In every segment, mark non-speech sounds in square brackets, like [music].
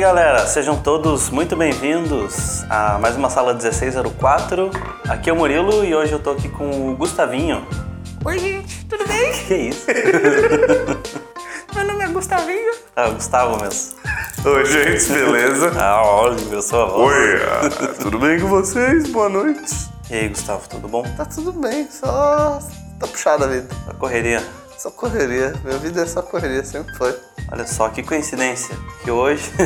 galera, sejam todos muito bem-vindos a mais uma sala 1604. Aqui é o Murilo e hoje eu tô aqui com o Gustavinho. Oi, gente, tudo bem? [laughs] Que isso? [laughs] Meu nome é Gustavinho. Ah, Gustavo mesmo. Oi, gente, beleza? [laughs] Ah, olha, eu sou a voz. Oi, ah, tudo bem com vocês? Boa noite. E aí, Gustavo, tudo bom? Tá tudo bem, só tá puxada a vida. A correria. Só correria. Minha vida é só correria, sempre foi. Olha só que coincidência que hoje. [laughs]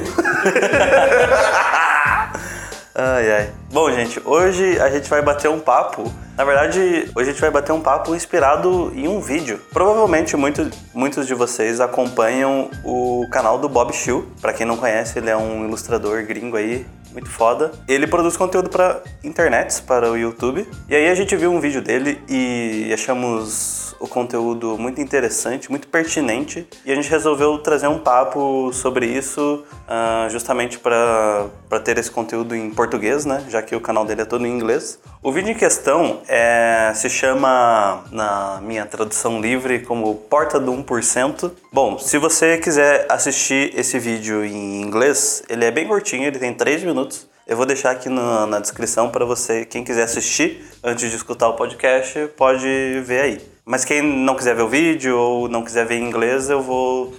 ai ai. Bom, gente, hoje a gente vai bater um papo. Na verdade, hoje a gente vai bater um papo inspirado em um vídeo. Provavelmente muito, muitos de vocês acompanham o canal do Bob Shill. Para quem não conhece, ele é um ilustrador gringo aí, muito foda. Ele produz conteúdo para internets, para o YouTube. E aí a gente viu um vídeo dele e achamos o conteúdo muito interessante, muito pertinente, e a gente resolveu trazer um papo sobre isso, uh, justamente para ter esse conteúdo em português, né? Já que o canal dele é todo em inglês. O vídeo em questão é, se chama, na minha tradução livre, como Porta do 1%. Bom, se você quiser assistir esse vídeo em inglês, ele é bem curtinho, ele tem 3 minutos. Eu vou deixar aqui na, na descrição para você, quem quiser assistir antes de escutar o podcast, pode ver aí. Mas quem não quiser ver o vídeo ou não quiser ver em inglês, eu vou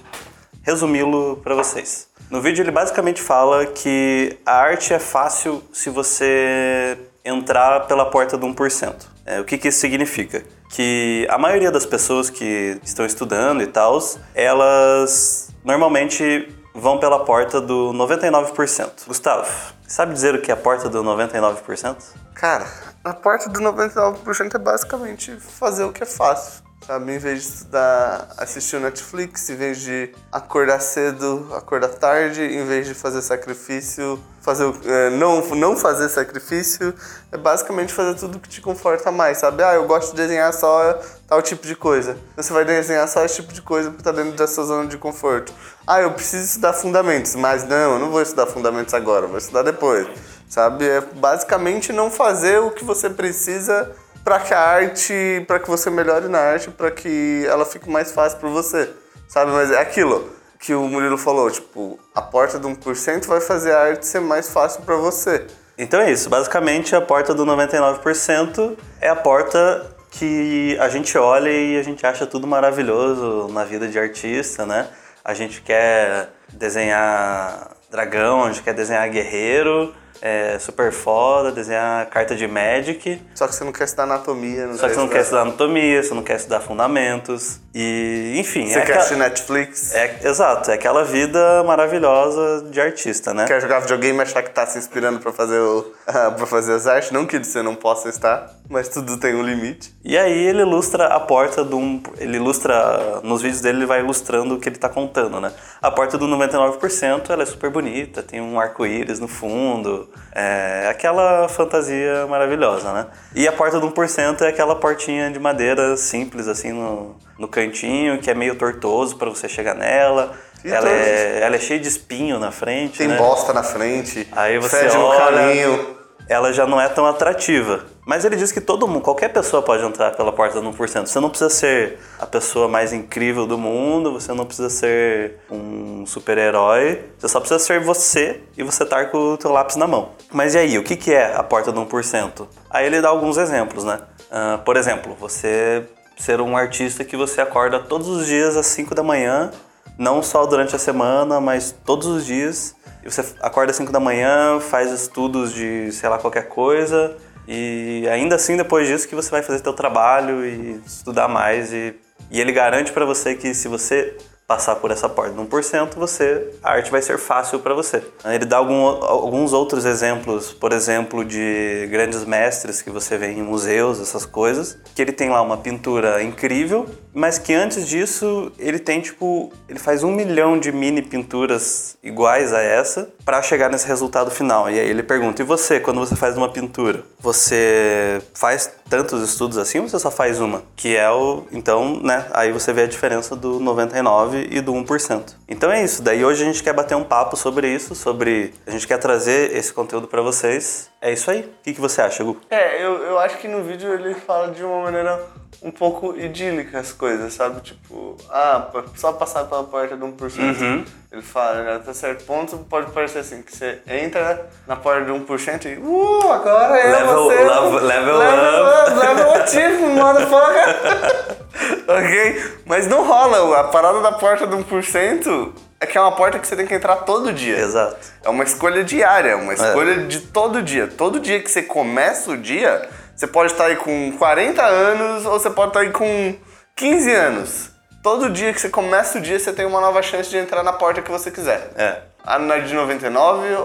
resumi-lo para vocês. No vídeo ele basicamente fala que a arte é fácil se você entrar pela porta do 1%. É, o que, que isso significa? Que a maioria das pessoas que estão estudando e tal, elas normalmente vão pela porta do 99%. Gustavo, sabe dizer o que é a porta do 99%? Cara, a porta do 99% é basicamente fazer o que é fácil. Sabe? Em vez de estudar, assistir o Netflix, em vez de acordar cedo, acordar tarde, em vez de fazer sacrifício, fazer é, não, não fazer sacrifício, é basicamente fazer tudo que te conforta mais, sabe? Ah, eu gosto de desenhar só tal tipo de coisa. Você vai desenhar só esse tipo de coisa porque tá dentro da sua zona de conforto. Ah, eu preciso estudar fundamentos, mas não, eu não vou estudar fundamentos agora, vou estudar depois sabe? É basicamente não fazer o que você precisa para que a arte, para que você melhore na arte, para que ela fique mais fácil para você, sabe? Mas é aquilo que o Murilo falou, tipo, a porta do 1% vai fazer a arte ser mais fácil para você. Então é isso, basicamente a porta do 99% é a porta que a gente olha e a gente acha tudo maravilhoso na vida de artista, né? A gente quer desenhar dragão, a gente quer desenhar guerreiro, é super foda, desenhar carta de Magic. Só que você não quer estudar anatomia, não Só que você não quer estudar anatomia, você não quer estudar fundamentos. E, enfim. Você é quer assistir Netflix? É, exato, é aquela vida maravilhosa de artista, né? Quer jogar videogame e achar que tá se inspirando pra fazer, o, [laughs] uh, fazer as artes? Não que você não possa estar, mas tudo tem um limite. E aí ele ilustra a porta de um. Ele ilustra. Nos vídeos dele ele vai ilustrando o que ele tá contando, né? A porta do 99% ela é super bonita, tem um arco-íris no fundo. É aquela fantasia maravilhosa, né? E a porta do 1% é aquela portinha de madeira simples, assim, no, no cantinho, que é meio tortoso para você chegar nela. ela é, ela é cheia de espinho na frente. Tem né? bosta na frente. Aí você fede olha, no caminho. Ela já não é tão atrativa. Mas ele diz que todo mundo, qualquer pessoa pode entrar pela porta do 1%. Você não precisa ser a pessoa mais incrível do mundo, você não precisa ser um super-herói, você só precisa ser você e você estar com o teu lápis na mão. Mas e aí, o que, que é a porta do 1%? Aí ele dá alguns exemplos, né? Uh, por exemplo, você ser um artista que você acorda todos os dias às 5 da manhã, não só durante a semana, mas todos os dias. E você acorda às 5 da manhã, faz estudos de, sei lá, qualquer coisa, e ainda assim, depois disso, que você vai fazer seu trabalho e estudar mais. E, e ele garante para você que se você passar por essa porta de 1%, você, a arte vai ser fácil para você. Ele dá algum, alguns outros exemplos, por exemplo, de grandes mestres que você vê em museus, essas coisas, que ele tem lá uma pintura incrível, mas que antes disso ele tem tipo, ele faz um milhão de mini pinturas iguais a essa para chegar nesse resultado final. E aí ele pergunta: e você, quando você faz uma pintura, você faz tantos estudos assim ou você só faz uma? Que é o, então, né? Aí você vê a diferença do 99 99 e do 1%. Então é isso. Daí hoje a gente quer bater um papo sobre isso, sobre a gente quer trazer esse conteúdo para vocês. É isso aí. O que, que você acha, Gu? É, eu, eu acho que no vídeo ele fala de uma maneira um pouco idílica as coisas, sabe? Tipo, ah, só passar pela porta de 1%. Uhum. Ele fala, né, até certo ponto pode parecer assim, que você entra na porta de 1% e, uh, agora eu Level- vou ser... level- level level up. up. Level achievement, [laughs] motherfucker. Ok? Mas não rola, a parada da porta de 1% é que é uma porta que você tem que entrar todo dia. Exato. É uma escolha diária, é uma escolha de todo dia. Todo dia que você começa o dia, você pode estar aí com 40 anos ou você pode estar aí com 15 anos. Todo dia que você começa o dia, você tem uma nova chance de entrar na porta que você quiser. É. A de 99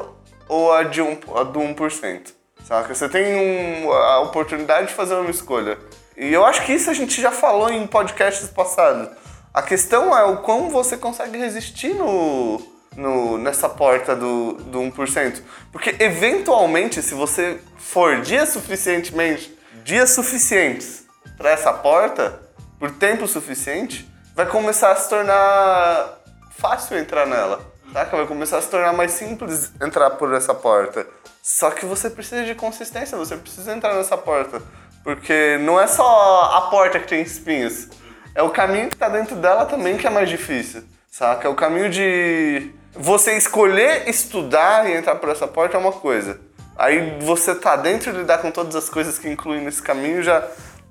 ou a, de um, a do 1%. Saca? Você tem um- a oportunidade de fazer uma escolha. E eu acho que isso a gente já falou em podcasts passados. A questão é o quão você consegue resistir no, no, nessa porta do, do 1%. Porque eventualmente, se você for dias suficientemente, dias suficientes para essa porta, por tempo suficiente, vai começar a se tornar fácil entrar nela. Saca? Vai começar a se tornar mais simples entrar por essa porta. Só que você precisa de consistência, você precisa entrar nessa porta. Porque não é só a porta que tem espinhos. É o caminho que tá dentro dela também que é mais difícil. Saca? É o caminho de você escolher estudar e entrar por essa porta é uma coisa. Aí você tá dentro e lidar com todas as coisas que incluem nesse caminho já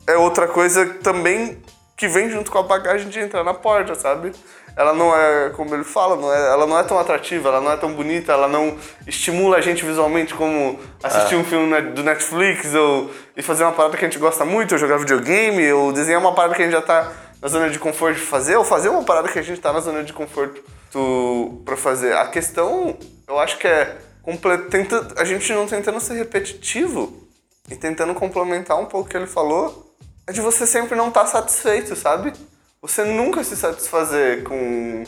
é outra coisa também que vem junto com a bagagem de entrar na porta, sabe? Ela não é, como ele fala, não é, ela não é tão atrativa, ela não é tão bonita, ela não estimula a gente visualmente como assistir um filme do Netflix ou e fazer uma parada que a gente gosta muito, ou jogar videogame, ou desenhar uma parada que a gente já tá na zona de conforto de fazer, ou fazer uma parada que a gente tá na zona de conforto pra fazer. A questão, eu acho que é tenta, a gente não tentando ser repetitivo e tentando complementar um pouco o que ele falou, é de você sempre não estar satisfeito, sabe? Você nunca se satisfazer com,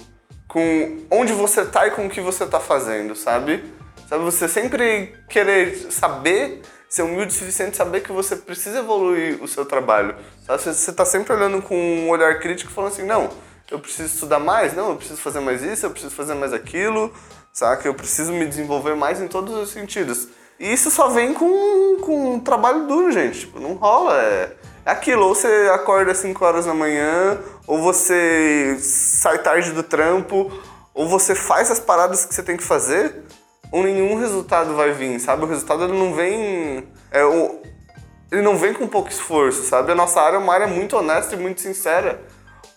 com onde você tá e com o que você tá fazendo, sabe? Sabe, você sempre querer saber, ser humilde o suficiente, saber que você precisa evoluir o seu trabalho. Sabe? Você, tá sempre olhando com um olhar crítico falando assim, não, eu preciso estudar mais, não, eu preciso fazer mais isso, eu preciso fazer mais aquilo, saca? Eu preciso me desenvolver mais em todos os sentidos. E isso só vem com, com um trabalho duro, gente. Tipo, não rola. É aquilo, ou você acorda às 5 horas da manhã, ou você sai tarde do trampo, ou você faz as paradas que você tem que fazer, ou nenhum resultado vai vir, sabe? O resultado ele não vem. É, o, ele não vem com pouco esforço, sabe? A nossa área é uma área muito honesta e muito sincera.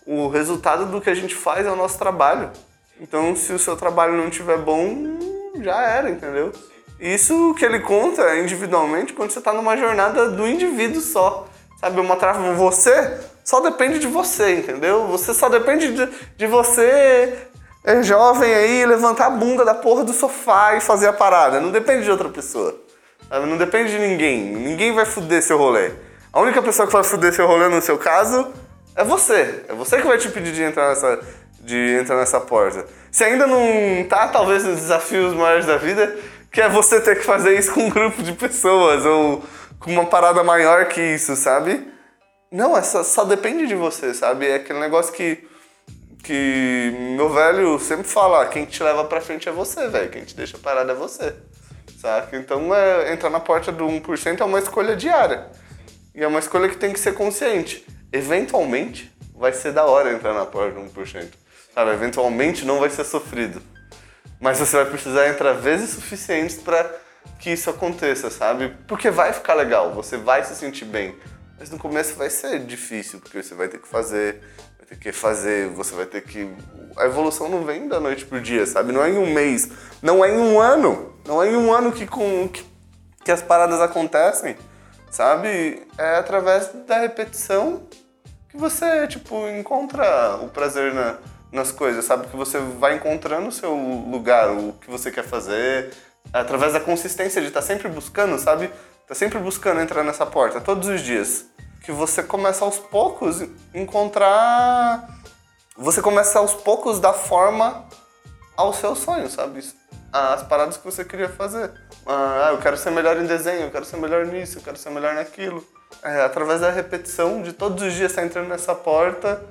O resultado do que a gente faz é o nosso trabalho. Então, se o seu trabalho não estiver bom, já era, entendeu? Isso que ele conta é individualmente quando você está numa jornada do indivíduo só. Sabe, uma tarefa, você só depende de você, entendeu? Você só depende de, de você, é jovem aí, levantar a bunda da porra do sofá e fazer a parada. Não depende de outra pessoa. Sabe? Não depende de ninguém. Ninguém vai fuder seu rolê. A única pessoa que vai fuder seu rolê no seu caso é você. É você que vai te pedir de entrar nessa, de entrar nessa porta. Se ainda não tá, talvez, nos desafios maiores da vida, que é você ter que fazer isso com um grupo de pessoas ou com uma parada maior que isso, sabe? Não, é só, só depende de você, sabe? É aquele negócio que, que meu velho sempre fala, quem te leva pra frente é você, velho. Quem te deixa parado é você. Saca? Então é, entrar na porta do 1% é uma escolha diária. E é uma escolha que tem que ser consciente. Eventualmente, vai ser da hora entrar na porta do 1%. Sabe? Eventualmente não vai ser sofrido. Mas você vai precisar entrar vezes suficientes para que isso aconteça, sabe? Porque vai ficar legal, você vai se sentir bem. Mas no começo vai ser difícil, porque você vai ter que fazer, vai ter que fazer, você vai ter que. A evolução não vem da noite pro dia, sabe? Não é em um mês, não é em um ano. Não é em um ano que, com, que, que as paradas acontecem, sabe? É através da repetição que você, tipo, encontra o prazer na, nas coisas, sabe? Que você vai encontrando o seu lugar, o que você quer fazer, através da consistência de estar sempre buscando, sabe? Tá sempre buscando entrar nessa porta, todos os dias. Que você começa aos poucos encontrar. Você começa aos poucos dar forma ao seu sonho, sabe? As paradas que você queria fazer. Ah, eu quero ser melhor em desenho, eu quero ser melhor nisso, eu quero ser melhor naquilo. É, através da repetição de todos os dias estar entrando nessa porta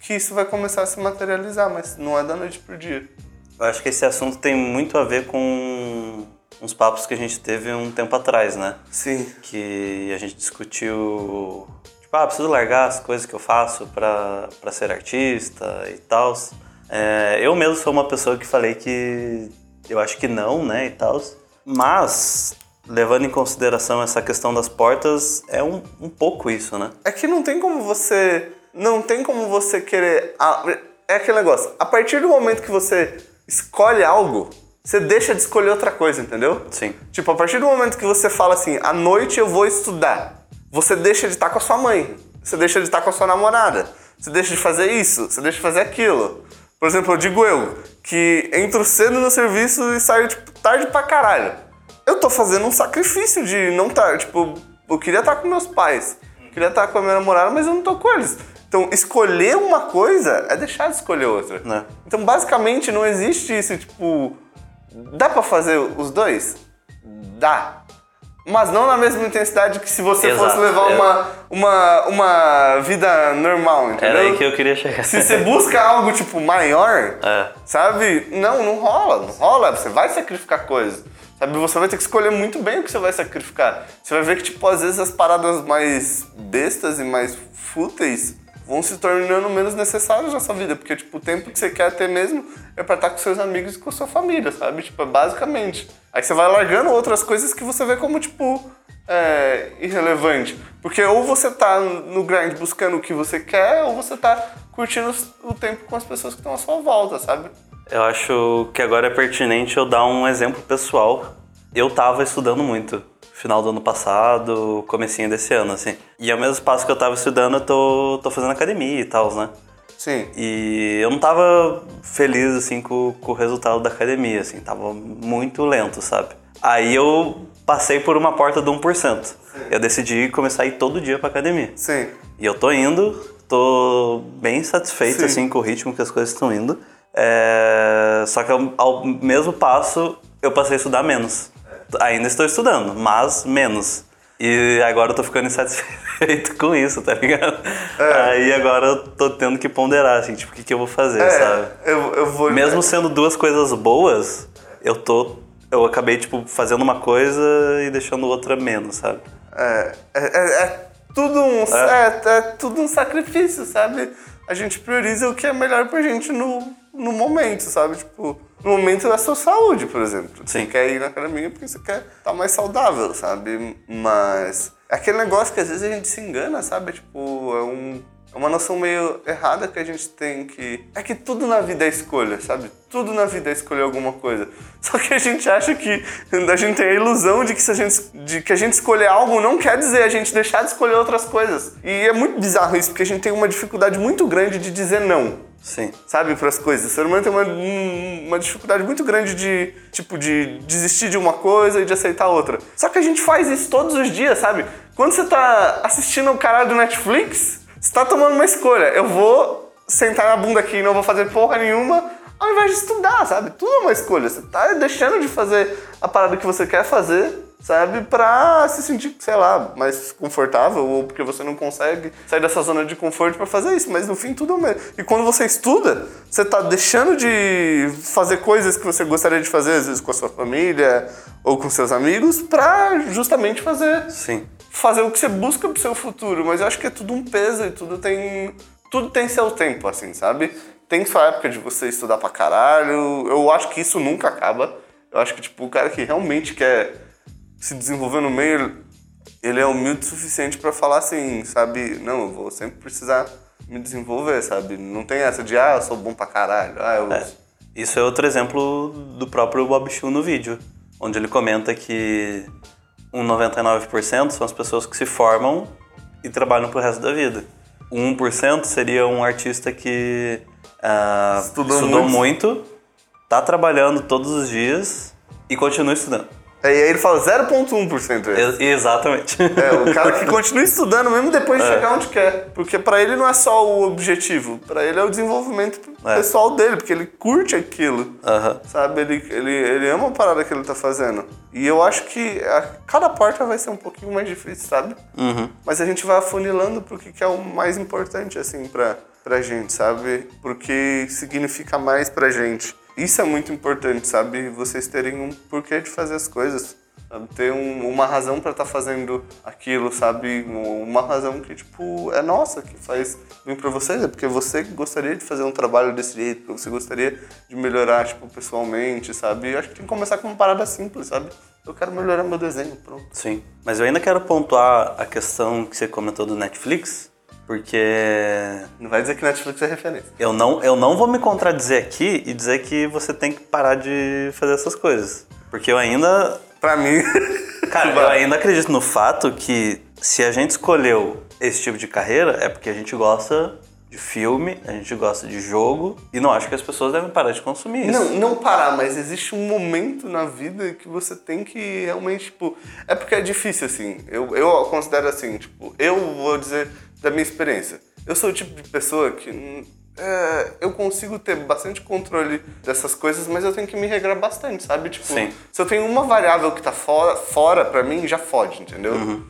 que isso vai começar a se materializar, mas não é da noite pro dia. Eu acho que esse assunto tem muito a ver com uns papos que a gente teve um tempo atrás, né? Sim. Que a gente discutiu. Tipo, ah, preciso largar as coisas que eu faço pra, pra ser artista e tal. É, eu mesmo sou uma pessoa que falei que eu acho que não, né, e tal. Mas, levando em consideração essa questão das portas, é um, um pouco isso, né? É que não tem como você. Não tem como você querer. É aquele negócio. A partir do momento que você escolhe algo, você deixa de escolher outra coisa, entendeu? Sim. Tipo, a partir do momento que você fala assim, à noite eu vou estudar, você deixa de estar com a sua mãe, você deixa de estar com a sua namorada, você deixa de fazer isso, você deixa de fazer aquilo. Por exemplo, eu digo eu, que entro cedo no serviço e saio, tipo, tarde pra caralho. Eu tô fazendo um sacrifício de não estar, tipo, eu queria estar com meus pais, queria estar com a minha namorada, mas eu não tô com eles. Então, escolher uma coisa é deixar de escolher outra. Né. Então, basicamente, não existe isso, tipo, dá pra fazer os dois? Dá. Mas não na mesma intensidade que se você Exato, fosse levar é. uma, uma, uma vida normal, entendeu? Era aí que eu queria chegar. Se você busca algo, tipo, maior, É. sabe? Não, não rola, não rola. Você vai sacrificar coisas. Sabe? Você vai ter que escolher muito bem o que você vai sacrificar. Você vai ver que, tipo, às vezes as paradas mais bestas e mais fúteis vão se tornando menos necessárias na sua vida. Porque, tipo, o tempo que você quer ter mesmo é pra estar com seus amigos e com sua família, sabe? Tipo, basicamente. Aí você vai largando outras coisas que você vê como, tipo, é, irrelevante. Porque ou você tá no grind buscando o que você quer, ou você tá curtindo o tempo com as pessoas que estão à sua volta, sabe? Eu acho que agora é pertinente eu dar um exemplo pessoal. Eu tava estudando muito. Final do ano passado, comecinho desse ano, assim. E ao mesmo passo que eu tava estudando, eu tô, tô fazendo academia e tal, né? Sim. E eu não tava feliz, assim, com, com o resultado da academia, assim. Tava muito lento, sabe? Aí eu passei por uma porta do 1%. Eu decidi começar a ir todo dia pra academia. Sim. E eu tô indo, tô bem satisfeito Sim. assim com o ritmo que as coisas estão indo. É, Só que ao mesmo passo eu passei a estudar menos. Ainda estou estudando, mas menos. E agora eu tô ficando insatisfeito [laughs] com isso, tá ligado? Aí agora eu tô tendo que ponderar, assim, tipo, o que, que eu vou fazer, sabe? É, eu, eu vou. Mesmo sendo duas coisas boas, eu tô. Eu acabei, tipo, fazendo uma coisa e deixando outra menos, sabe? É, é, é- é tudo um, é. é tudo um sacrifício, sabe? A gente prioriza o que é melhor pra gente no, no momento, sabe? Tipo, no momento é a sua saúde, por exemplo. Você Sim. quer ir na academia porque você quer estar mais saudável, sabe? Mas é aquele negócio que às vezes a gente se engana, sabe? Tipo, é um. É uma noção meio errada que a gente tem que. É que tudo na vida é escolha, sabe? Tudo na vida é escolher alguma coisa. [laughs] Só que a gente acha que. A gente tem a ilusão de que se a gente, de que a gente escolher algo não quer dizer a gente deixar de escolher outras coisas. E é muito bizarro isso, porque a gente tem uma dificuldade muito grande de dizer não Sim. sabe, para as coisas. O ser humano tem uma, um- uma dificuldade muito grande de, tipo, de desistir de uma coisa e de aceitar outra. Só que a gente faz isso todos os dias, sabe? Quando você tá assistindo o caralho do Netflix, você tá tomando uma escolha. Eu vou sentar na bunda aqui e não vou fazer porra nenhuma, ao invés de estudar, sabe? Tudo é uma escolha. Você tá deixando de fazer a parada que você quer fazer sabe? Pra se sentir, sei lá, mais confortável ou porque você não consegue sair dessa zona de conforto pra fazer isso. Mas no fim, tudo é o mesmo. E quando você estuda, você tá deixando de fazer coisas que você gostaria de fazer, às vezes com a sua família ou com seus amigos, pra justamente fazer Sim. fazer o que você busca pro seu futuro, mas eu acho que é tudo um peso e tudo tem tudo tem seu tempo, assim, sabe? Tem sua época de você estudar pra caralho. Eu acho que isso nunca acaba. Eu acho que tipo o cara que realmente quer se desenvolver no meio, ele é humilde o suficiente pra falar assim, sabe? Não, eu vou sempre precisar me desenvolver, sabe? Não tem essa de ah, eu sou bom pra caralho. Ah, eu É. Isso é outro exemplo do próprio Bob Chu no vídeo, onde ele comenta que um 99% são as pessoas que se formam e trabalham pro resto da vida. O 1% seria um artista que ah, Estudou estudou muito. muito, tá trabalhando todos os dias e continua estudando. É, E aí ele fala 0,1%. é. Ex- exatamente. É, o [laughs] cara que continua estudando mesmo depois de É. chegar onde quer. Porque pra ele não é só o objetivo, pra ele é o desenvolvimento É. pessoal dele, porque ele curte aquilo. Sabe, ele, ele, ele ama a parada que ele tá fazendo. E eu acho que a, cada porta vai ser um pouquinho mais difícil, sabe? Uhum. Mas a gente vai afunilando pro que, que é o mais importante, assim, pra, pra gente, sabe? Porque significa mais pra gente. Isso é muito importante, sabe? Vocês terem um porquê de fazer as coisas. Ter um- uma razão pra estar fazendo aquilo, sabe? Um- Uma razão que, tipo, é nossa, que faz bem pra vocês. É porque você gostaria de fazer um trabalho desse jeito, porque você gostaria de melhorar, tipo, pessoalmente, sabe? Eu acho que tem que começar com uma parada simples, sabe? Eu quero melhorar meu desenho, pronto. Sim. Mas eu ainda quero pontuar a questão que você comentou do Netflix, porque Não vai dizer que Netflix é referência. eu não, eu não vou me contradizer aqui e dizer que você tem que parar de fazer essas coisas. Porque eu ainda. Pra mim. [laughs] Cara, eu ainda acredito no fato que se a gente escolheu esse tipo de carreira é porque a gente gosta de filme, a gente gosta de jogo e não acho que as pessoas devem parar de consumir isso. Não, não parar, mas existe um momento na vida que você tem que realmente, tipo. É porque é difícil, assim. Eu, eu considero assim, tipo, eu vou dizer da minha experiência. Eu sou o tipo de pessoa que. hum, é, eu consigo ter bastante controle dessas coisas, mas eu tenho que me regrar bastante, sabe? Tipo, Sim. se eu tenho uma variável que tá fora, fora pra mim, já fode, entendeu?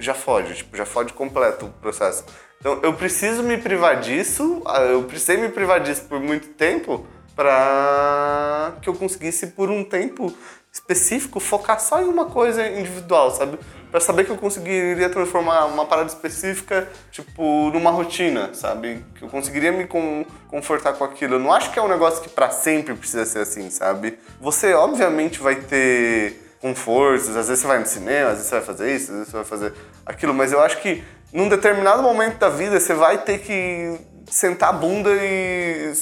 Já fode, tipo, já fode completo o processo. Então, eu preciso me privar disso, ah, eu precisei me privar disso por muito tempo pra que eu conseguisse, por um tempo específico, focar só em uma coisa individual, sabe? Pra saber que eu conseguiria transformar uma parada específica, tipo, numa rotina, sabe? Que eu conseguiria me con- confortar com aquilo. Eu não acho que é um negócio que pra sempre precisa ser assim, sabe? Você, obviamente, vai ter confortos, às vezes você vai no cinema, às vezes você vai fazer isso, às vezes você vai fazer aquilo, mas eu acho que num determinado momento da vida você vai ter que sentar a bunda e,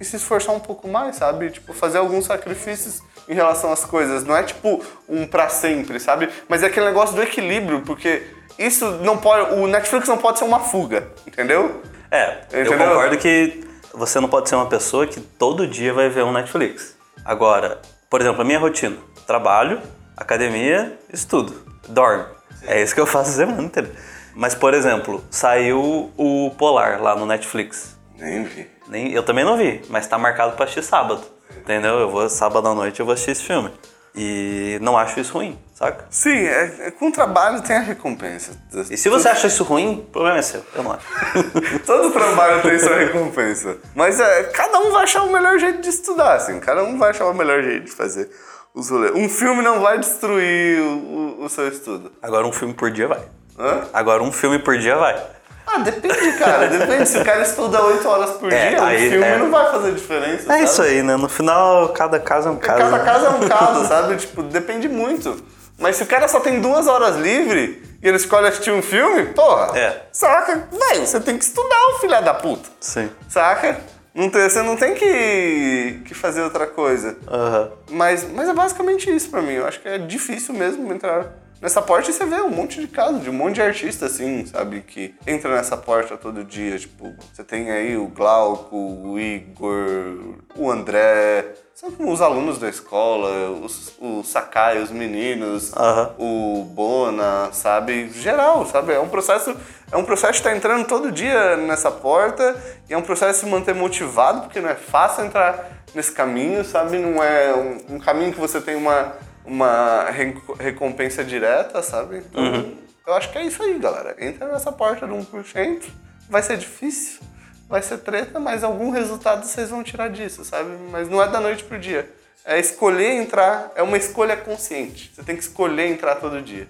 e se esforçar um pouco mais, sabe? Tipo, fazer alguns sacrifícios em relação às coisas. Não é tipo um pra sempre, sabe? Mas é aquele negócio do equilíbrio, porque isso não pode. O Netflix não pode ser uma fuga, entendeu? É, eu Entendeu? concordo que você não pode ser uma pessoa que todo dia vai ver um Netflix. Agora, por exemplo, a minha rotina: trabalho, academia, estudo, dorme. É isso que eu faço a semana inteira. Mas, por exemplo, saiu o Polar lá no Netflix. Nem vi. Nem, eu também não vi, mas tá marcado pra assistir sábado. Entendeu? Eu vou sábado à noite eu vou assistir esse filme. E não acho isso ruim, saca? Sim, é, é- com trabalho tem a recompensa. E se você acha isso ruim, o problema é seu. Eu não acho. [laughs] Todo trabalho tem sua recompensa. Mas é, cada um vai achar o melhor jeito de estudar, assim. Cada um vai achar o melhor jeito de fazer os rolês. Um filme não vai destruir o, o- o seu estudo. Agora um filme por dia vai. Hã? Agora um filme por dia vai. Ah, depende, cara. Depende. Se o cara estuda 8 horas por É, dia, aí- o filme é. não vai fazer diferença. É sabe? isso aí, né? No final, cada caso é um caso. Cada né? caso é um caso, [laughs] sabe? Tipo, depende muito. Mas se o cara só tem duas horas livre e ele escolhe assistir um filme, porra. É. Saca? Velho, você tem que estudar, o filho da puta. Sim. Saca? Não tem, você não tem que, que fazer outra coisa. Aham. Mas, mas é basicamente isso pra mim. Eu acho que é difícil mesmo entrar nessa porta você vê um monte de casos, de um monte de artista, assim, sabe? Que entra nessa porta todo dia. Tipo, você tem aí o Glauco, o Igor, o André, sabe como os alunos da escola, os, o Sakai, os meninos, o Bona, sabe? Geral, sabe? É um processo, é um processo de estar entrando todo dia nessa porta e é um processo de se manter motivado, porque não é fácil entrar nesse caminho, sabe? Não é um, um caminho que você tem uma, uma reco- recompensa direta, sabe? Então, eu acho que é isso aí, galera. Entra nessa porta do 1%, vai ser difícil, vai ser treta, mas algum resultado vocês vão tirar disso, sabe? Mas não é da noite pro dia. É escolher entrar, é uma escolha consciente. Você tem que escolher entrar todo dia.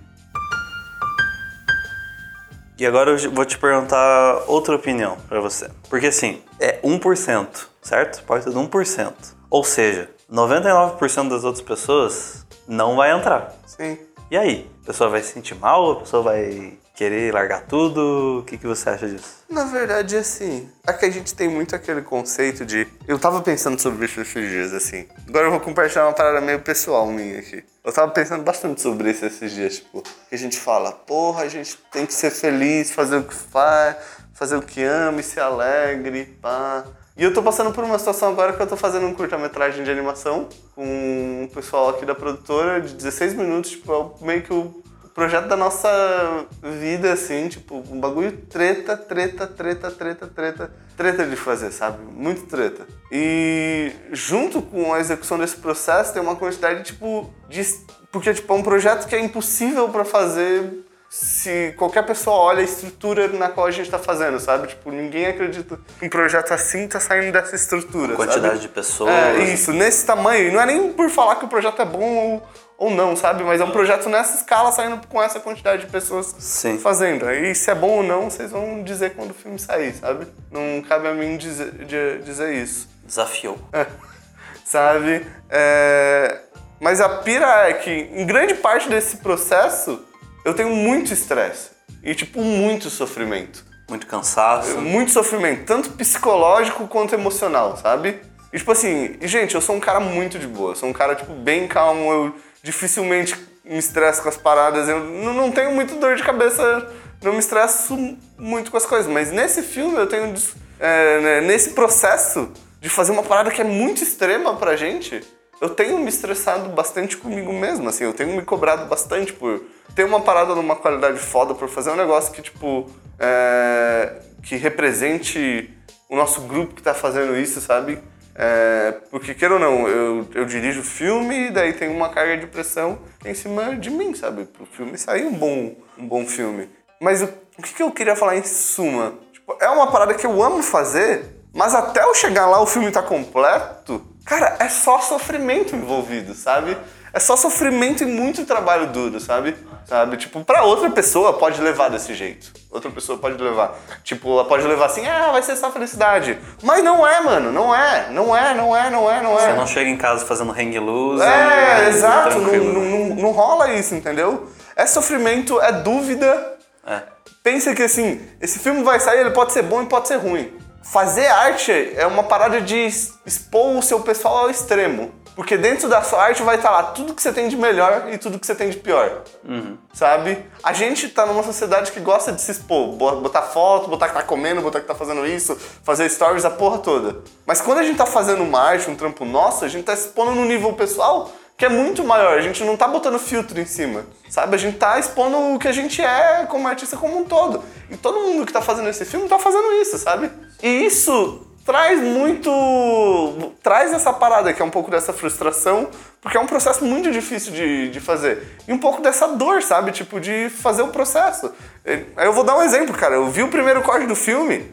E agora eu vou te perguntar outra opinião pra você. Porque assim, é 1%, certo? Porta de 1%. Ou seja, 99% das outras pessoas não vai entrar. Sim. E aí? A pessoa vai se sentir mal? A pessoa vai querer largar tudo? O que, que você acha disso? Na verdade, assim, é que a gente tem muito aquele conceito de. Eu tava pensando sobre isso esses dias, assim. Agora eu vou compartilhar uma parada meio pessoal minha aqui. Eu tava pensando bastante sobre isso esses dias, tipo, que a gente fala, porra, a gente tem que ser feliz, fazer o que faz, fazer o que ama e ser alegre, pá. E eu tô passando por uma situação agora que eu tô fazendo um curta-metragem de animação com o pessoal aqui da produtora de 16 minutos, tipo, é meio que o projeto da nossa vida, assim, tipo, um bagulho treta, treta, treta, treta, treta, treta de fazer, sabe? Muito treta. E junto com a execução desse processo tem uma quantidade, tipo, de. Porque, tipo, é um projeto que é impossível pra fazer se qualquer pessoa olha a estrutura na qual a gente tá fazendo, sabe? Tipo, ninguém acredita que um projeto assim tá saindo dessa estrutura, Quantidade sabe? de pessoas. É, isso, nesse tamanho. E Não é nem por falar que o projeto é bom ou, ou não, sabe? Mas é um projeto nessa escala saindo com essa quantidade de pessoas Sim. fazendo. Aí se é bom ou não, vocês vão dizer quando o filme sair, sabe? Não cabe a mim dizer, dizer isso. Desafiou. sabe? É, Mas a pira é que, em grande parte desse processo, eu tenho muito estresse. E, tipo, muito sofrimento. Muito cansaço. Muito sofrimento, tanto psicológico quanto emocional, sabe? E, tipo assim, gente, eu sou um cara muito de boa. Sou um cara, tipo, bem calmo. Eu dificilmente me estresso com as paradas. Eu não tenho muito dor de cabeça. Não me estresso muito com as coisas. Mas nesse filme eu tenho... é, né, nesse processo de fazer uma parada que é muito extrema pra gente, eu tenho me estressado bastante comigo mesmo, assim, eu tenho me cobrado bastante por ter uma parada numa qualidade foda, por fazer um negócio que, tipo, é, que represente o nosso grupo que tá fazendo isso, sabe? É, porque, queira ou não, eu, eu dirijo filme e daí tem uma carga de pressão em cima de mim, sabe? Pro filme sair um bom, um bom filme. Mas o, o que, que eu queria falar em suma? Tipo, é uma parada que eu amo fazer, mas até eu chegar lá o filme tá completo, cara, é só sofrimento envolvido, sabe? É só sofrimento e muito trabalho duro, sabe? Sabe? Tipo, pra outra pessoa pode levar desse jeito. Outra pessoa pode levar. Tipo, ela pode levar assim, ah, vai ser só felicidade. Mas não é, mano. Não é. Não é, não é, não é, não é. Você não chega em casa fazendo hang loose. É, e- exato. Não, não, não, rola isso, entendeu? É sofrimento, é dúvida. É. Pensa que assim, esse filme vai sair, ele pode ser bom e pode ser ruim. Fazer arte é uma parada de expor o seu pessoal ao extremo. Porque dentro da sua arte vai estar lá tudo que você tem de melhor e tudo que você tem de pior. Sabe? A gente tá numa sociedade que gosta de se expor, bo- botar foto, botar que tá comendo, botar que tá fazendo isso, fazer stories, a porra toda. Mas quando a gente tá fazendo uma arte, um trampo nosso, a gente tá expondo no nível pessoal que é muito maior. A gente não tá botando filtro em cima, sabe? A gente tá expondo o que a gente é como artista como um todo. E todo mundo que tá fazendo esse filme tá fazendo isso, sabe? E isso traz muito. traz essa parada que é um pouco dessa frustração, porque é um processo muito difícil de, de fazer. E um pouco dessa dor, sabe? Tipo, de fazer o processo. Aí eu vou dar um exemplo, cara. Eu vi o primeiro corte do filme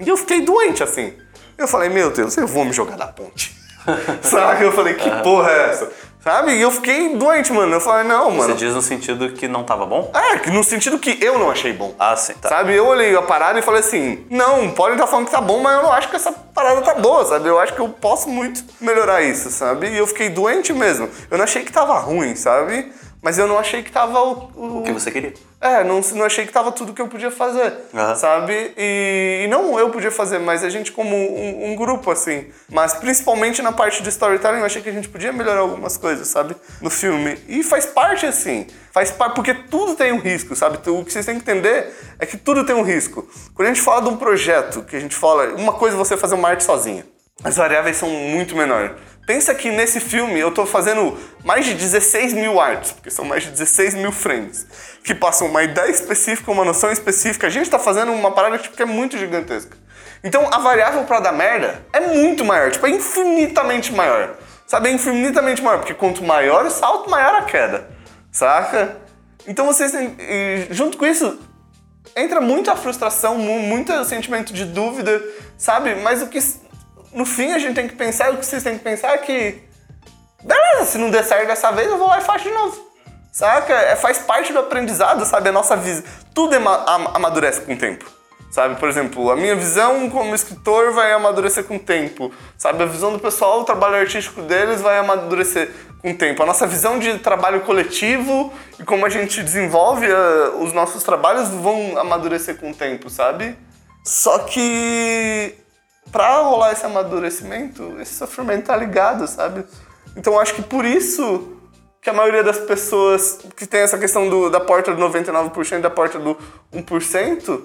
e eu fiquei doente assim. Eu falei, meu Deus, eu vou me jogar da ponte. [laughs] Sabe? Eu falei, que porra é essa? Sabe? E eu fiquei doente, mano. Eu falei, não, Você mano. diz no sentido que não tava bom? É, que no sentido que eu não achei bom. Ah, sim, tá. Sabe? Eu olhei a parada e falei assim: não, pode estar falando que tá bom, mas eu não acho que essa parada tá boa, sabe? Eu acho que eu posso muito melhorar isso, sabe? E eu fiquei doente mesmo. Eu não achei que tava ruim, sabe? Mas eu não achei que tava o. o- O que você queria? É, não, não achei que tava tudo que eu podia fazer, Aham. sabe? E, e não eu podia fazer, mas a gente como um, um grupo, assim. Mas principalmente na parte de storytelling, eu achei que a gente podia melhorar algumas coisas, sabe? No filme. E faz parte, assim. Faz parte, porque tudo tem um risco, sabe? O que vocês têm que entender é que tudo tem um risco. Quando a gente fala de um projeto, que a gente fala... Uma coisa é você fazer uma arte sozinha. As variáveis são muito menores. Pensa que nesse filme eu tô fazendo mais de 16 mil artes, porque são mais de 16 mil frames, que passam uma ideia específica, uma noção específica. A gente tá fazendo uma parada tipo, que é muito gigantesca. Então a variável pra dar merda é muito maior, tipo, é infinitamente maior. Sabe, é infinitamente maior, porque quanto maior o salto, maior a queda. Saca? Então vocês junto com isso, entra muita frustração, mu- muito sentimento de dúvida, sabe? Mas o que no fim a gente tem que pensar, o que vocês têm que pensar é que beleza, se não der certo dessa vez, eu vou lá e faço de novo. Saca? É, faz parte do aprendizado, sabe? A nossa visão. Tudo am- amadurece com o tempo. Sabe? Por exemplo, a minha visão como escritor vai amadurecer com o tempo. Sabe? A visão do pessoal, o trabalho artístico deles vai amadurecer com o tempo. A nossa visão de trabalho coletivo e como a gente desenvolve eh, os nossos trabalhos vão amadurecer com o tempo, sabe? Só que pra rolar esse amadurecimento, esse sofrimento tá ligado, sabe? Então acho que por isso que a maioria das pessoas que tem essa questão do- da porta do 99% e da porta do 1%,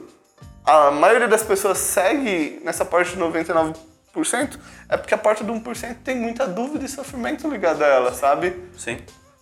a maioria das pessoas segue nessa porta do 99% é porque a porta do 1% tem muita dúvida e sofrimento ligado a ela, sabe? Sim.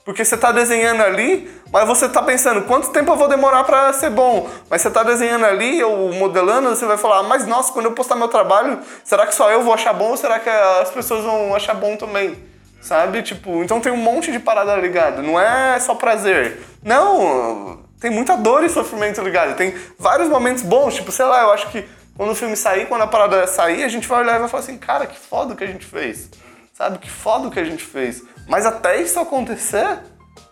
Porque você tá desenhando ali, mas você tá pensando quanto tempo eu vou demorar pra ser bom. Mas você tá desenhando ali ou modelando, você vai falar, mas nossa, quando eu postar meu trabalho, será que só eu vou achar bom ou será que as pessoas vão achar bom também? Sabe? Tipo, então tem um monte de parada ligada. Não é só prazer. Não, tem muita dor e sofrimento ligado. Tem vários momentos bons, tipo, sei lá, eu acho que quando o filme sair, quando a parada sair, a gente vai olhar e vai falar assim, cara, que foda o que a gente fez. Sabe? Que foda o que a gente fez. Mas até isso acontecer,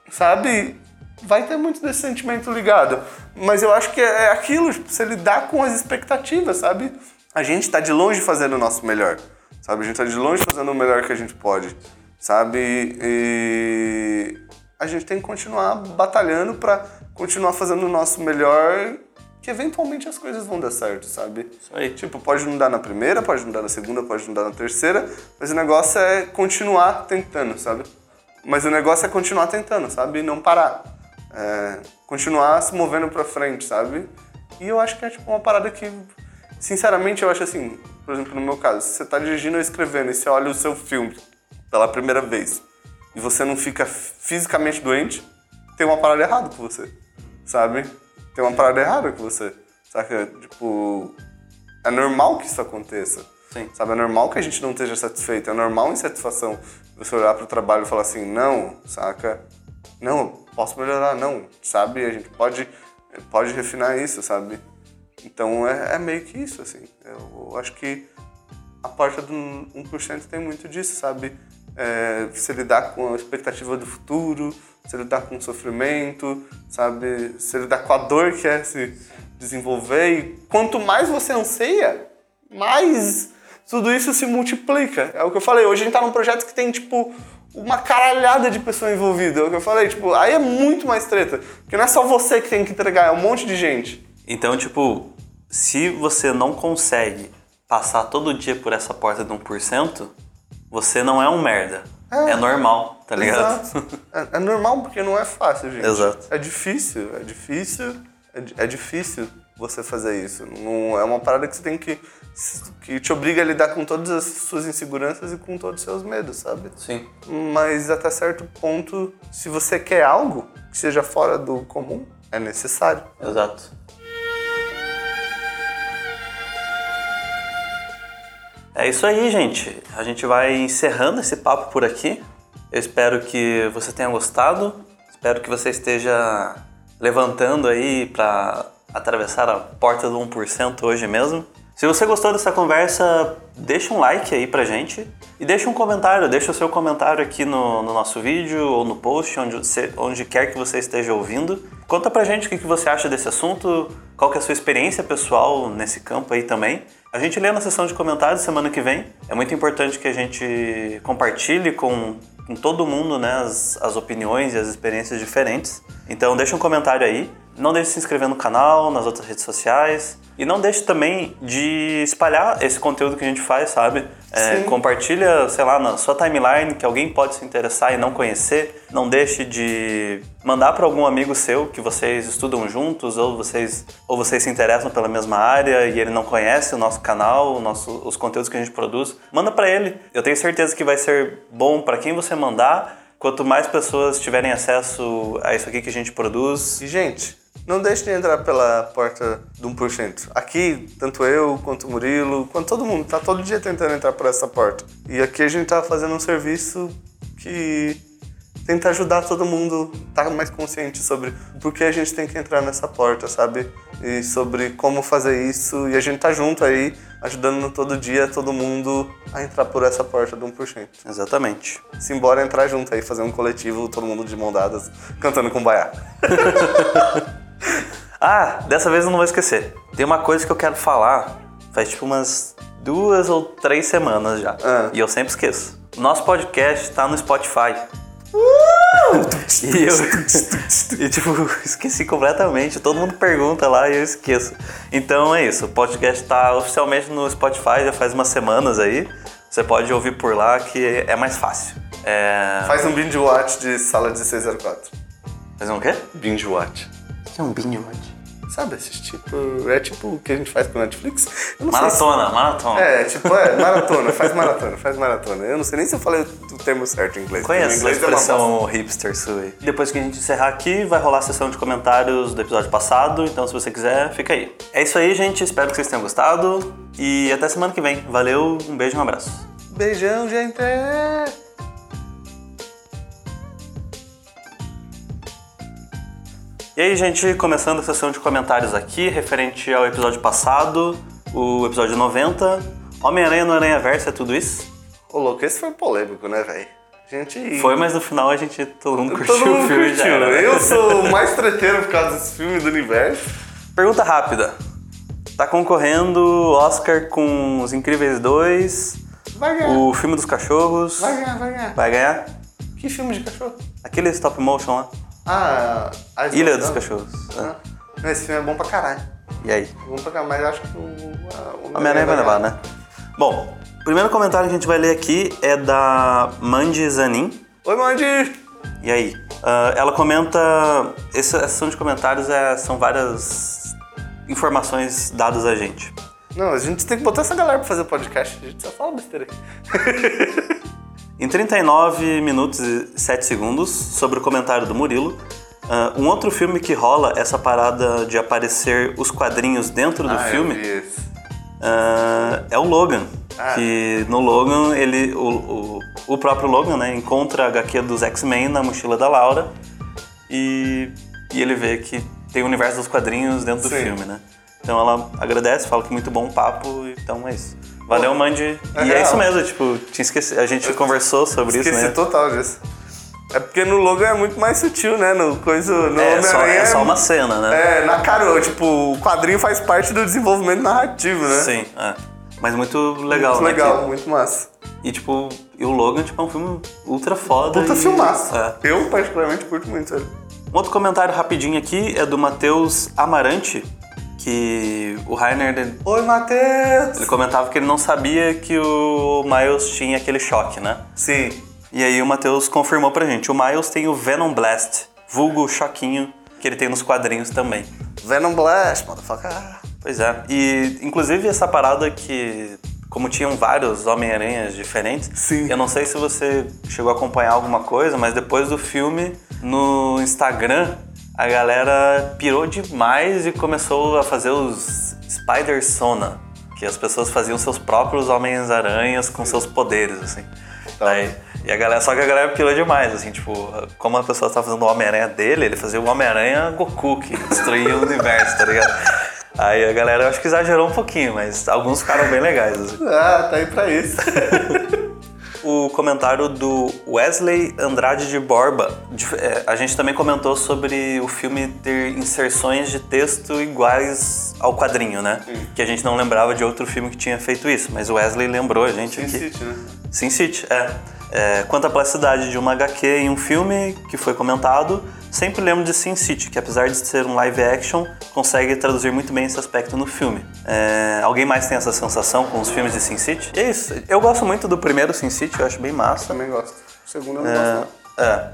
sabe? Vai ter muito desse sentimento ligado. Mas eu acho que é aquilo, tipo, você lidar com as expectativas, sabe? A gente tá de longe fazendo o nosso melhor. Sabe? A gente tá de longe fazendo o melhor que a gente pode. Sabe? E a gente tem que continuar batalhando para continuar fazendo o nosso melhor, que eventualmente as coisas vão dar certo, sabe? Isso aí. Tipo, pode não dar na primeira, pode não dar na segunda, pode não dar na terceira, mas o negócio é continuar tentando, sabe? Mas o negócio é continuar tentando, sabe? E não parar. É, continuar se movendo pra frente, sabe? E eu acho que é tipo uma parada que, sinceramente, eu acho assim, por exemplo, no meu caso, se você tá dirigindo ou escrevendo e você olha o seu filme pela primeira vez e você não fica fisicamente doente, tem uma parada errada com você, sabe? Tem uma parada errada com você, saca? Tipo, é normal que isso aconteça. Sim. Sabe, é normal que a gente não esteja satisfeito, é normal insatisfação você olhar pro trabalho e falar assim, não, saca? Não, eu posso melhorar, não, sabe? A gente pode, pode refinar isso, sabe? Então é, é meio que isso, assim. Eu acho que a porta do 1% tem muito disso, sabe? É, você lidar com a expectativa do futuro, você lidar com o sofrimento, sabe? Você lidar com a dor que é se desenvolver. E quanto mais você anseia, mais tudo isso se multiplica. É o que eu falei, hoje a gente tá num projeto que tem, tipo, uma caralhada de pessoa envolvida. É o que eu falei, tipo, aí é muito mais treta. Porque não é só você que tem que entregar, é um monte de gente. Então, tipo, se você não consegue passar todo dia por essa porta de 1%, você não é um merda. É, normal, tá ligado? É, é normal porque não é fácil, gente. Exato. É difícil, é difícil, é, é difícil você fazer isso. Não, é uma parada que você tem que. que te obriga a lidar com todas as suas inseguranças e com todos os seus medos, sabe? Sim. Mas até certo ponto, se você quer algo que seja fora do comum, é necessário. Exato. É isso aí, gente. A gente vai encerrando esse papo por aqui. Eu espero que você tenha gostado. Espero que você esteja levantando aí para atravessar a porta do 1% hoje mesmo. Se você gostou dessa conversa, deixa um like aí pra gente e deixa um comentário, deixa o seu comentário aqui no, no nosso vídeo ou no post, onde, você- onde quer que você esteja ouvindo. Conta pra gente o que você acha desse assunto, qual que é a sua experiência pessoal nesse campo aí também. A gente lê na sessão de comentários semana que vem. É muito importante que a gente compartilhe com, com todo mundo né, as, as opiniões e as experiências diferentes. Então deixa um comentário aí. Não deixe de se inscrever no canal, nas outras redes sociais. E não deixe também de espalhar esse conteúdo que a gente faz, sabe? É, compartilha, sei lá, na sua timeline que alguém pode se interessar e não conhecer. Não deixe de mandar para algum amigo seu que vocês estudam juntos ou vocês ou vocês se interessam pela mesma área e ele não conhece o nosso canal, o nosso, os conteúdos que a gente produz. Manda para ele. Eu tenho certeza que vai ser bom para quem você mandar. Quanto mais pessoas tiverem acesso a isso aqui que a gente produz, E, gente, não deixe de entrar pela porta do 1%. Aqui, tanto eu, quanto o Murilo, quanto todo mundo, tá todo dia tentando entrar por essa porta. E aqui a gente tá fazendo um serviço que tenta ajudar todo mundo a estar mais consciente sobre por que a gente tem que entrar nessa porta, sabe? E sobre como fazer isso. E a gente tá junto aí, ajudando todo dia todo mundo a entrar por essa porta do 1%. exatamente. Simbora entrar junto aí, fazer um coletivo, todo mundo de mão dadas, cantando com baiá. [laughs] Ah, dessa vez eu não vou esquecer. Tem uma coisa que eu quero falar faz tipo umas duas ou três semanas já. Ah. E eu sempre esqueço. Nosso podcast tá no Spotify. E [laughs] [laughs] eu. tipo, esqueci completamente. Todo mundo pergunta lá e eu esqueço. Então é isso. O podcast tá oficialmente no Spotify já faz umas semanas aí. Você pode ouvir por lá que é mais fácil. É. Faz um binge watch de sala de 604. Fazer um quê? Binge watch. O que é um binge watch? Sabe, esses tipo. É tipo o que a gente faz com Netflix? Maratona, maratona. se- É, tipo, é, maratona, faz maratona, faz maratona. Eu não sei nem se eu falei o termo certo em inglês. porque Conhece o a inglês é bosta. expressão hipster sua aí. Depois que a gente encerrar aqui, vai rolar a sessão de comentários do episódio passado, então se você quiser, fica aí. É isso aí, gente. Espero que vocês tenham gostado e até semana que vem. Valeu, um beijo e um abraço. Beijão, gente! E aí, gente, começando a sessão de comentários aqui, referente ao episódio passado, o episódio 90. Homem-Aranha no Aranha Verso é tudo isso? Ô, louco, esse foi polêmico, né, velho? Gente. Foi, mas no final a gente todo mundo curtiu Todo mundo o filme curtiu. já. era? Eu [laughs] sou o mais treteiro por causa desse filme do universo. Pergunta rápida. Tá concorrendo Oscar com Os Incríveis 2, Vai ganhar. o filme dos cachorros. Vai ganhar, vai ganhar. Vai ganhar? Que filme de cachorro? Aquele stop motion lá. Ah, a Ilha dos. Cachorros. Ah, não, Esse filme é bom pra caralho. E aí? Bom pra caralho, mas acho que o. a- o Homem-Aranha vai levar, né? Bom, o primeiro comentário que a gente vai ler aqui é da Mandy Zanin. Oi, Mandy! E aí? Ah, ela comenta. Essa essa sessão de comentários é- são várias informações dadas a gente. Não, a gente tem que botar essa galera pra fazer podcast. A gente só fala besteira aqui. [laughs] Em 39 minutos e 7 segundos, sobre o comentário do Murilo, ah, um outro filme que rola essa parada de aparecer os quadrinhos dentro do Ah, filme ah, é o Logan. Ah. Que no Logan, ele, o, o, o próprio Logan né, encontra a HQ dos X-Men na mochila da Laura e, e ele vê que tem o universo dos quadrinhos dentro do Sim. filme, né? Então ela agradece, fala que muito bom o papo, então é isso. Valeu, Mandy. é e é real. isso mesmo, tipo, tinha esquecido, a gente conversou sobre isso, Esqueci né? total disso. É porque no Logan é muito mais sutil, né? No coisa. No É só, Homem-Aranha é só uma cena, né? É, na cara, tipo, o quadrinho faz parte do desenvolvimento narrativo, né? Sim, é. Mas muito legal, Muito né? legal, que- muito massa. E tipo, e o Logan tipo, é um filme ultra foda. Puta e- filmaço. É. Eu, particularmente, curto muito ele. Um outro comentário rapidinho aqui é do Matheus Amarante, que o Rainer ele, Oi, Matheus! ele comentava que ele não sabia que o Miles tinha aquele choque, né? Sim. E aí o Matheus confirmou pra gente, o Miles tem o Venom Blast, vulgo choquinho, que ele tem nos quadrinhos também. Venom Blast, motherfucker. Pois é, e inclusive essa parada que, como tinham vários Homem-Aranhas diferentes, Sim. eu não sei se você chegou a acompanhar alguma coisa, mas depois do filme, no Instagram, a galera pirou demais e começou a fazer os Spider-Sona, que as pessoas faziam seus próprios Homens-Aranhas com seus poderes, assim. Daí, e a galera, só que a galera pirou demais, assim, tipo, como a pessoa estava fazendo o Homem-Aranha dele, ele fazia o Homem-Aranha Goku, que destruía o universo, tá ligado? Aí a galera eu acho que exagerou um pouquinho, mas alguns ficaram bem legais. assim. Ah, tá aí pra isso. [laughs] O comentário do Wesley Andrade de Borba. é, a gente também comentou sobre o filme ter inserções de texto iguais ao quadrinho, né? Que a gente não lembrava de outro filme que tinha feito isso, mas o Wesley lembrou a gente Sin aqui. City, né? Sin City, é. É, Quanto à plasticidade de uma HQ em um filme que foi comentado, sempre lembro de Sin City, que apesar de ser um live action, consegue traduzir muito bem esse aspecto no filme. É, alguém mais tem essa sensação com os filmes de Sin City? E é isso. Eu gosto muito do primeiro Sin City, eu acho bem massa. Também gosto. O segundo eu não gosto. É, é.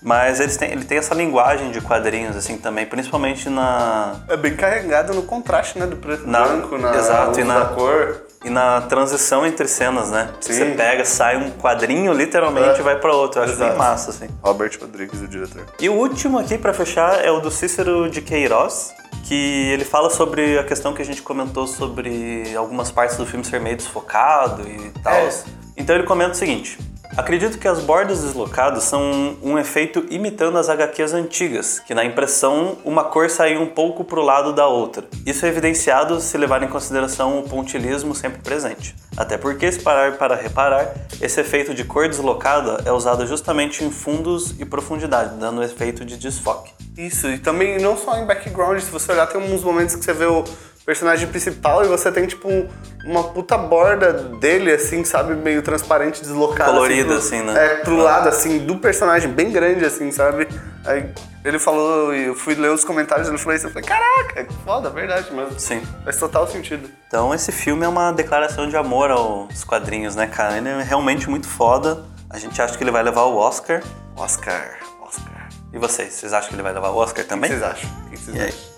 Mas eles têm, ele tem essa linguagem de quadrinhos, assim, também, principalmente na. É bem carregado no contraste, né? Do preto e Na- branco, na exato, e na- da cor. E na transição entre cenas, né? Sim. Você pega, sai um quadrinho, literalmente, É. e vai pra outro. Eu acho bem Exato. massa, assim. Robert Rodrigues, o diretor. E o último aqui pra fechar é o do Cícero de Queiroz, que ele fala sobre a questão que a gente comentou sobre algumas partes do filme ser meio desfocado e tal. É. Então ele comenta o seguinte: Acredito que as bordas deslocadas são um efeito imitando as HQs antigas, que na impressão uma cor saiu um pouco pro lado da outra. Isso é evidenciado se levar em consideração o pontilismo sempre presente. Até porque, se parar para reparar, esse efeito de cor deslocada é usado justamente em fundos e profundidade, dando o efeito de desfoque. Isso, e também não só em background, se você olhar, tem uns momentos que você vê o personagem principal e você tem, tipo, um- uma puta borda dele, assim, sabe? Meio transparente, deslocada. Colorida, pro- assim, né? É, pro lado, assim, do personagem, bem grande, assim, sabe? Aí ele falou, e eu fui ler os comentários, ele falou isso, eu falei, caraca, que foda, verdade mesmo. Sim. Faz total sentido. Então esse filme é uma declaração de amor aos quadrinhos, né, cara? Ele é realmente muito foda. A gente acha que ele vai levar o Oscar. Oscar, Oscar. E vocês? Vocês acham que ele vai levar o Oscar O também? que vocês acham? O que vocês acham?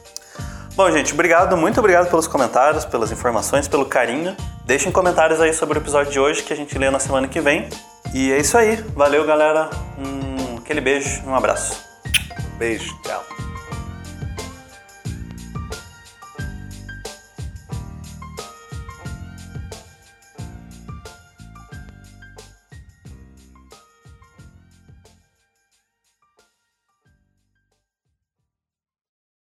Bom, gente, obrigado, muito obrigado pelos comentários, pelas informações, pelo carinho. Deixem comentários aí sobre o episódio de hoje que a gente lê na semana que vem. E é isso aí. Valeu, galera. Um, aquele beijo, um abraço. Beijo, tchau.